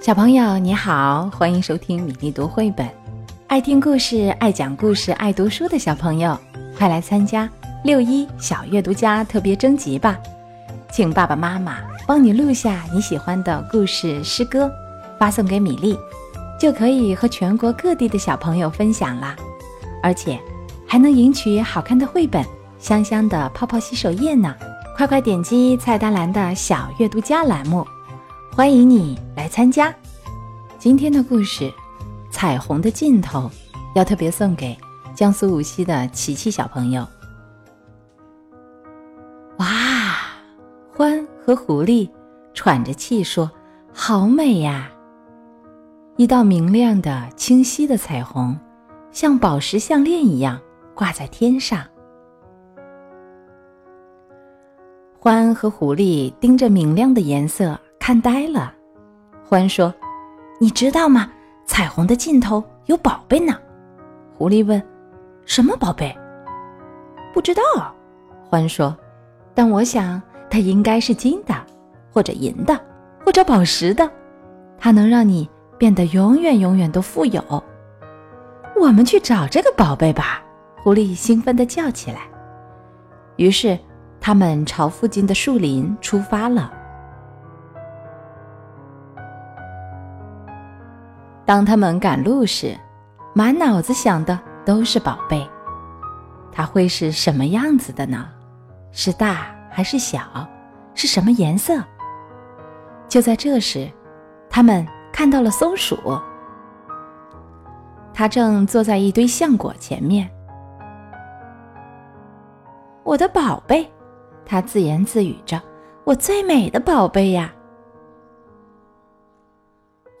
小朋友你好，欢迎收听米粒读绘本。爱听故事、爱讲故事、爱读书的小朋友，快来参加六一小阅读家特别征集吧！请爸爸妈妈帮你录下你喜欢的故事、诗歌，发送给米粒，就可以和全国各地的小朋友分享啦。而且还能赢取好看的绘本、香香的泡泡洗手液呢！快快点击菜单栏的小阅读家栏目。欢迎你来参加今天的故事《彩虹的尽头》，要特别送给江苏无锡的琪琪小朋友。哇，欢和狐狸喘着气说：“好美呀！”一道明亮的、清晰的彩虹，像宝石项链一样挂在天上。欢和狐狸盯着明亮的颜色。看呆了，欢说：“你知道吗？彩虹的尽头有宝贝呢。”狐狸问：“什么宝贝？”不知道，欢说：“但我想它应该是金的，或者银的，或者宝石的。它能让你变得永远永远都富有。”我们去找这个宝贝吧！狐狸兴奋地叫起来。于是，他们朝附近的树林出发了。当他们赶路时，满脑子想的都是宝贝。它会是什么样子的呢？是大还是小？是什么颜色？就在这时，他们看到了松鼠。它正坐在一堆橡果前面。我的宝贝，它自言自语着：“我最美的宝贝呀！”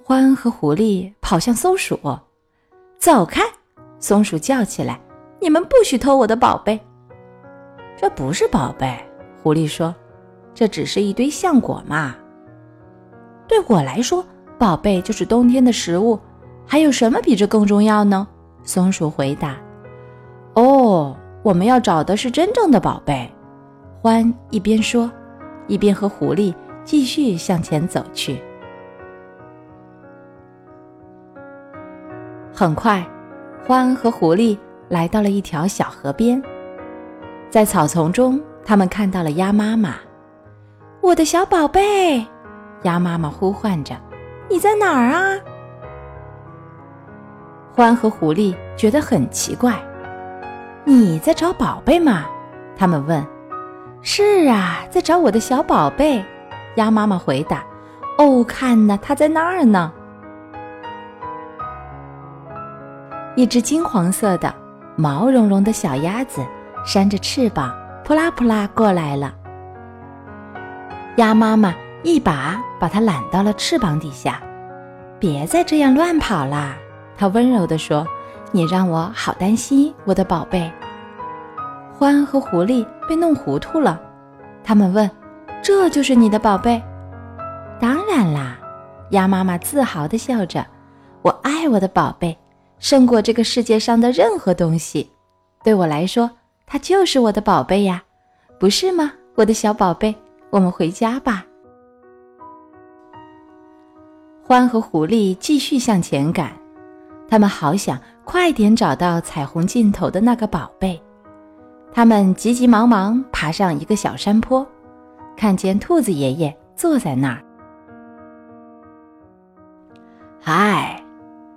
獾和狐狸跑向松鼠，走开！松鼠叫起来：“你们不许偷我的宝贝！”这不是宝贝，狐狸说：“这只是一堆橡果嘛。”对我来说，宝贝就是冬天的食物，还有什么比这更重要呢？松鼠回答：“哦，我们要找的是真正的宝贝。”獾一边说，一边和狐狸继续向前走去。很快，獾和狐狸来到了一条小河边，在草丛中，他们看到了鸭妈妈。“我的小宝贝！”鸭妈妈呼唤着，“你在哪儿啊？”獾和狐狸觉得很奇怪，“你在找宝贝吗？”他们问。“是啊，在找我的小宝贝。”鸭妈妈回答。“哦，看呐，它在那儿呢。”一只金黄色的、毛茸茸的小鸭子扇着翅膀，扑啦扑啦过来了。鸭妈妈一把把它揽到了翅膀底下，别再这样乱跑啦！它温柔地说：“你让我好担心，我的宝贝。”獾和狐狸被弄糊涂了，他们问：“这就是你的宝贝？”“当然啦！”鸭妈妈自豪地笑着，“我爱我的宝贝。”胜过这个世界上的任何东西，对我来说，它就是我的宝贝呀，不是吗，我的小宝贝？我们回家吧。獾和狐狸继续向前赶，他们好想快点找到彩虹尽头的那个宝贝。他们急急忙忙爬上一个小山坡，看见兔子爷爷坐在那儿。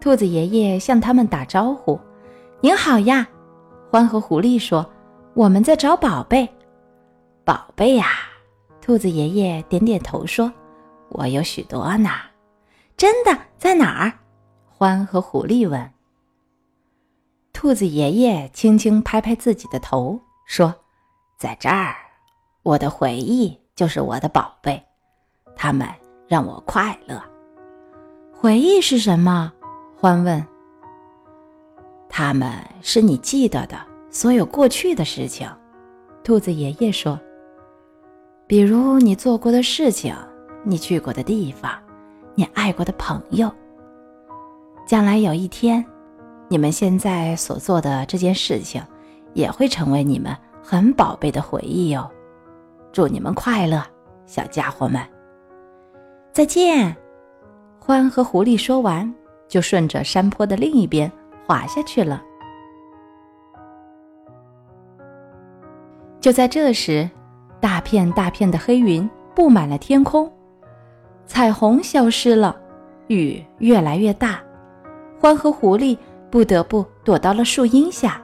兔子爷爷向他们打招呼：“您好呀！”獾和狐狸说：“我们在找宝贝。”“宝贝呀！”兔子爷爷点点头说：“我有许多呢。”“真的？在哪儿？”獾和狐狸问。兔子爷爷轻轻拍拍自己的头说：“在这儿，我的回忆就是我的宝贝，它们让我快乐。回忆是什么？”欢问：“他们是你记得的所有过去的事情。”兔子爷爷说：“比如你做过的事情，你去过的地方，你爱过的朋友。将来有一天，你们现在所做的这件事情，也会成为你们很宝贝的回忆哟。祝你们快乐，小家伙们！再见。”獾和狐狸说完，就顺着山坡的另一边滑下去了。就在这时，大片大片的黑云布满了天空，彩虹消失了，雨越来越大，獾和狐狸不得不躲到了树荫下。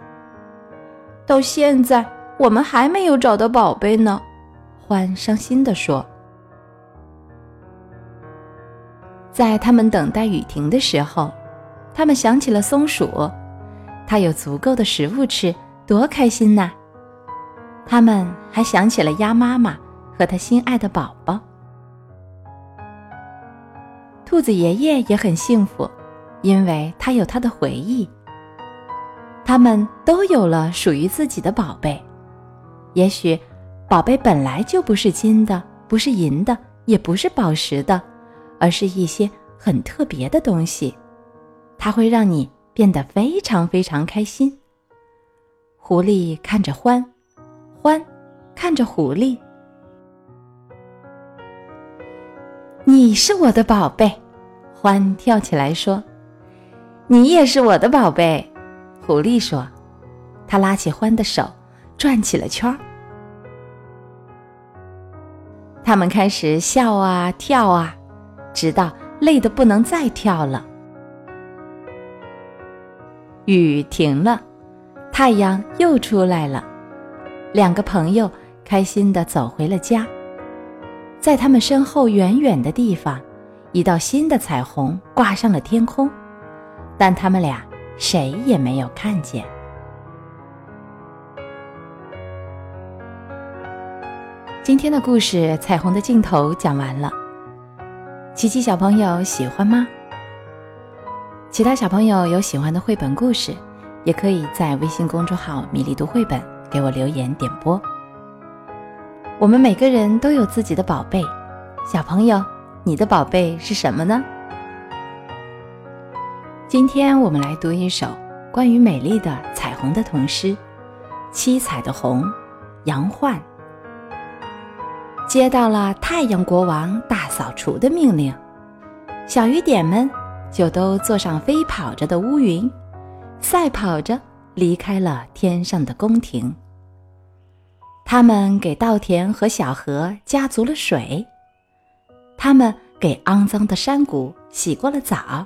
到现在，我们还没有找到宝贝呢，獾伤心地说。在他们等待雨停的时候，他们想起了松鼠，它有足够的食物吃，多开心呐！他们还想起了鸭妈妈和他心爱的宝宝。兔子爷爷也很幸福，因为他有他的回忆。他们都有了属于自己的宝贝。也许，宝贝本来就不是金的，不是银的，也不是宝石的，而是一些很特别的东西。它会让你变得非常非常开心。狐狸看着獾。獾看着狐狸，你是我的宝贝。獾跳起来说：“你也是我的宝贝。”狐狸说：“他拉起獾的手，转起了圈儿。”他们开始笑啊跳啊，直到累得不能再跳了。雨停了，太阳又出来了。两个朋友开心地走回了家，在他们身后远远的地方，一道新的彩虹挂上了天空，但他们俩谁也没有看见。今天的故事《彩虹的尽头》讲完了，琪琪小朋友喜欢吗？其他小朋友有喜欢的绘本故事，也可以在微信公众号“米粒读绘本”。给我留言点播。我们每个人都有自己的宝贝，小朋友，你的宝贝是什么呢？今天我们来读一首关于美丽的彩虹的童诗《七彩的虹》，杨焕。接到了太阳国王大扫除的命令，小雨点们就都坐上飞跑着的乌云，赛跑着。离开了天上的宫廷。他们给稻田和小河加足了水，他们给肮脏的山谷洗过了澡，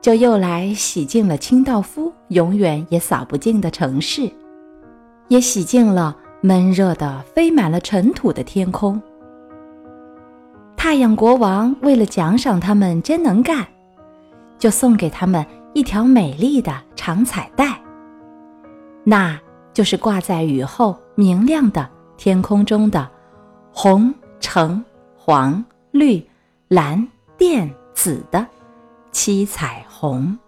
就又来洗净了清道夫永远也扫不净的城市，也洗净了闷热的飞满了尘土的天空。太阳国王为了奖赏他们真能干，就送给他们一条美丽的长彩带。那就是挂在雨后明亮的天空中的红、橙、黄、绿、蓝、靛、紫的七彩虹。